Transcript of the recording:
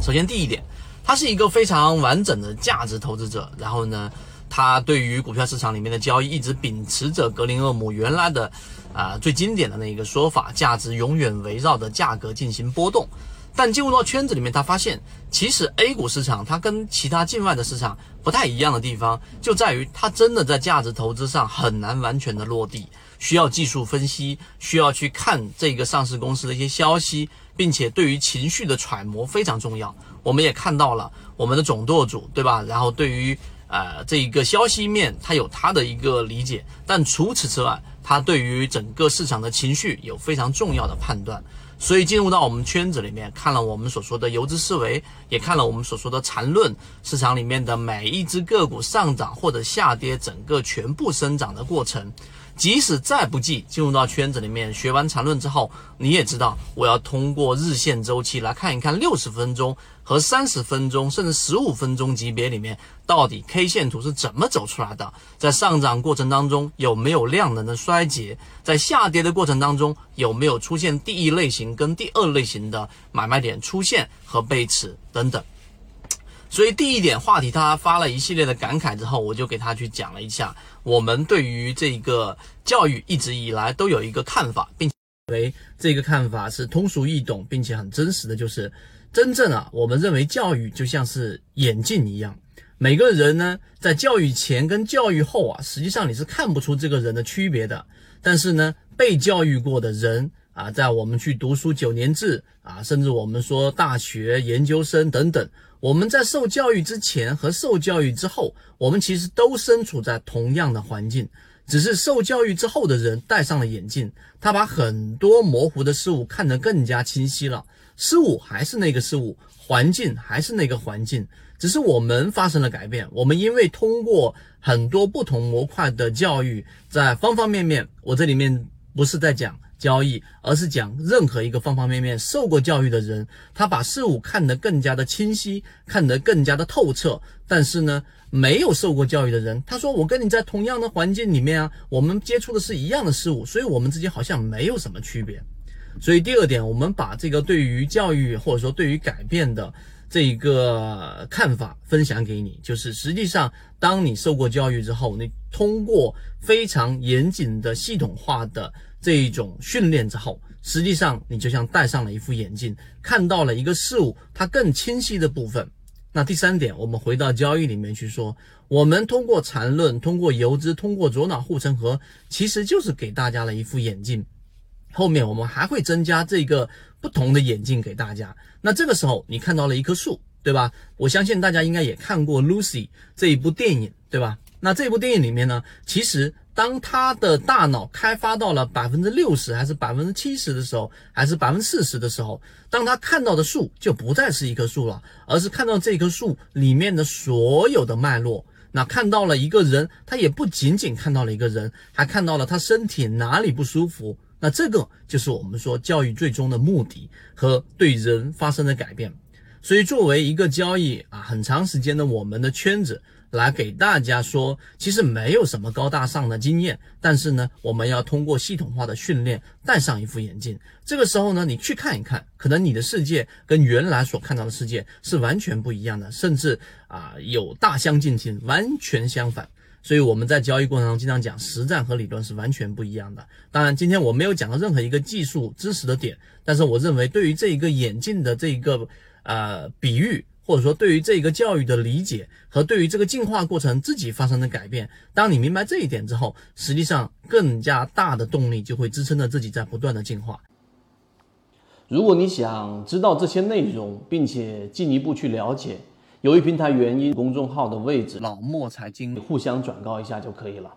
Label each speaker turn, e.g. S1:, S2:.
S1: 首先第一点，他是一个非常完整的价值投资者，然后呢，他对于股票市场里面的交易一直秉持着格林厄姆原来的啊最经典的那一个说法，价值永远围绕着价格进行波动。但进入到圈子里面，他发现其实 A 股市场它跟其他境外的市场不太一样的地方，就在于它真的在价值投资上很难完全的落地，需要技术分析，需要去看这个上市公司的一些消息，并且对于情绪的揣摩非常重要。我们也看到了我们的总舵主，对吧？然后对于呃这一个消息面，他有他的一个理解，但除此之外，他对于整个市场的情绪有非常重要的判断。所以进入到我们圈子里面，看了我们所说的游资思维，也看了我们所说的缠论，市场里面的每一只个股上涨或者下跌，整个全部生长的过程。即使再不济，进入到圈子里面学完缠论之后，你也知道，我要通过日线周期来看一看六十分钟和三十分钟，甚至十五分钟级别里面到底 K 线图是怎么走出来的，在上涨过程当中有没有量能的衰竭，在下跌的过程当中有没有出现第一类型跟第二类型的买卖点出现和背驰等等。所以第一点话题，他发了一系列的感慨之后，我就给他去讲了一下，我们对于这个教育一直以来都有一个看法，并为这个看法是通俗易懂，并且很真实的，就是真正啊，我们认为教育就像是眼镜一样，每个人呢在教育前跟教育后啊，实际上你是看不出这个人的区别的，但是呢，被教育过的人啊，在我们去读书九年制啊，甚至我们说大学研究生等等。我们在受教育之前和受教育之后，我们其实都身处在同样的环境，只是受教育之后的人戴上了眼镜，他把很多模糊的事物看得更加清晰了。事物还是那个事物，环境还是那个环境，只是我们发生了改变。我们因为通过很多不同模块的教育，在方方面面，我这里面不是在讲。交易，而是讲任何一个方方面面受过教育的人，他把事物看得更加的清晰，看得更加的透彻。但是呢，没有受过教育的人，他说我跟你在同样的环境里面啊，我们接触的是一样的事物，所以我们之间好像没有什么区别。所以第二点，我们把这个对于教育或者说对于改变的。这一个看法分享给你，就是实际上，当你受过教育之后，你通过非常严谨的系统化的这一种训练之后，实际上你就像戴上了一副眼镜，看到了一个事物它更清晰的部分。那第三点，我们回到交易里面去说，我们通过缠论，通过游资，通过左脑护城河，其实就是给大家了一副眼镜。后面我们还会增加这个不同的眼镜给大家。那这个时候你看到了一棵树，对吧？我相信大家应该也看过《Lucy》这一部电影，对吧？那这部电影里面呢，其实当他的大脑开发到了百分之六十，还是百分之七十的时候，还是百分之四十的时候，当他看到的树就不再是一棵树了，而是看到这棵树里面的所有的脉络。那看到了一个人，他也不仅仅看到了一个人，还看到了他身体哪里不舒服。那这个就是我们说教育最终的目的和对人发生的改变。所以作为一个交易啊，很长时间的我们的圈子来给大家说，其实没有什么高大上的经验，但是呢，我们要通过系统化的训练，戴上一副眼镜。这个时候呢，你去看一看，可能你的世界跟原来所看到的世界是完全不一样的，甚至啊有大相径庭，完全相反。所以我们在交易过程中经常讲，实战和理论是完全不一样的。当然，今天我没有讲到任何一个技术知识的点，但是我认为对于这一个眼镜的这一个呃比喻，或者说对于这一个教育的理解和对于这个进化过程自己发生的改变，当你明白这一点之后，实际上更加大的动力就会支撑着自己在不断的进化。
S2: 如果你想知道这些内容，并且进一步去了解。由于平台原因，公众号的位置
S1: 老莫财经
S2: 互相转告一下就可以了。